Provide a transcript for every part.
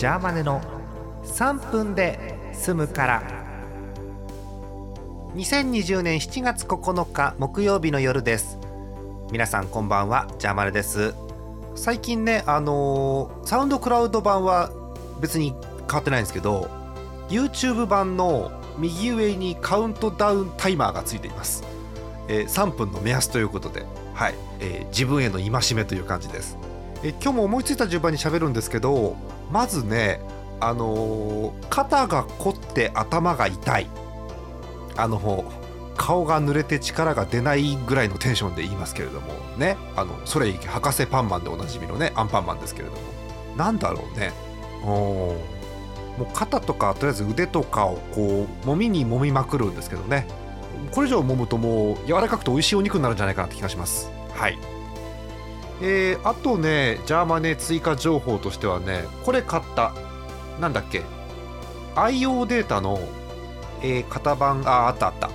ジャーマネの3分で済むから。2020年7月9日木曜日の夜です。皆さんこんばんはジャーマネです。最近ねあのーサウンドクラウド版は別に変わってないんですけど YouTube 版の右上にカウントダウンタイマーがついています、えー3分の目安ということで、はい。えー自分への戒めという感じです、えー今日も思いついた順番に喋るんですけどまずねあのー肩が凝って頭が痛い。あの顔が濡れて力が出ないぐらいのテンションで言いますけれどもね。あのそれいけ博士パンマンでおなじみのねアンパンマンですけれども。なんだろうね。おもう肩とかとりあえず腕とかをこう揉みに揉みまくるんですけどね。これ以上揉むともう柔らかくて美味しいお肉になるんじゃないかなって気がします。はい。えー、あとねジャーマネ追加情報としてはねこれ買った。なんだっけ？IO データの、えー型番ああったあった。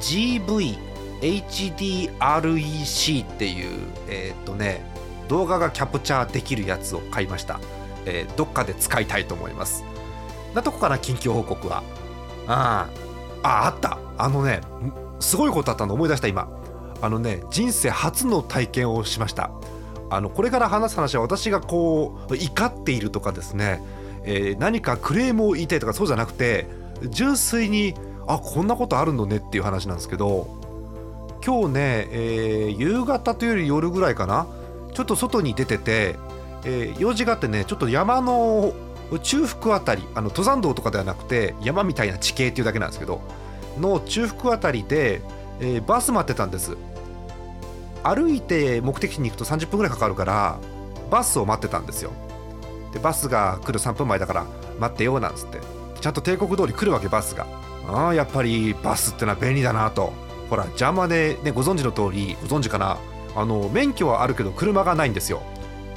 GVHDREC っていうえーっとね動画がキャプチャーできるやつを買いました、えーどっかで使いたいと思います。なとこかな近況報告は。あああった。あのねすごいことあったの思い出した今。あのね人生初の体験をしました。あのこれから話す話は私がこう怒っているとかですね、えー何かクレームを言いたいとかそうじゃなくて純粋にあこんなことあるのねっていう話なんですけど今日ね、えー夕方というより夜ぐらいかなちょっと外に出てて、えー用事があってねちょっと山の中腹あたりあの登山道とかではなくて山みたいな地形っていうだけなんですけどの中腹あたりで、えーバス待ってたんです。歩いて目的地に行くと30分ぐらいかかるからバスを待ってたんですよ。でバスが来る3分前だから待ってようなんつって。ちゃんと帝国通り来るわけバスが。ああやっぱりバスってのは便利だなと。ほら邪魔で、ね、ご存知の通りご存知かな？あの免許はあるけど車がないんですよ。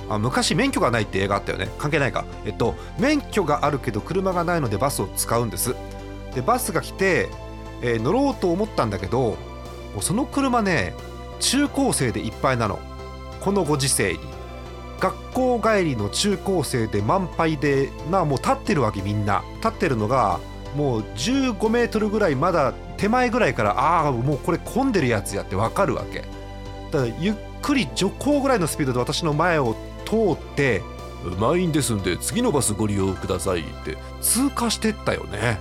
あ昔免許がないって映画あったよね。関係ないか。えっと免許があるけど車がないのでバスを使うんです。でバスが来て、えー乗ろうと思ったんだけどその車ね中高生でいっぱいなの。このご時世に。学校帰りの中高生で満杯でなもう立ってるわけみんな。立ってるのがもう15メートルぐらいまだ手前ぐらいからああもうこれ混んでるやつやってわかるわけ。だからゆっくり徐行ぐらいのスピードで私の前を通って満員ですんで次のバスご利用くださいって。通過してったよね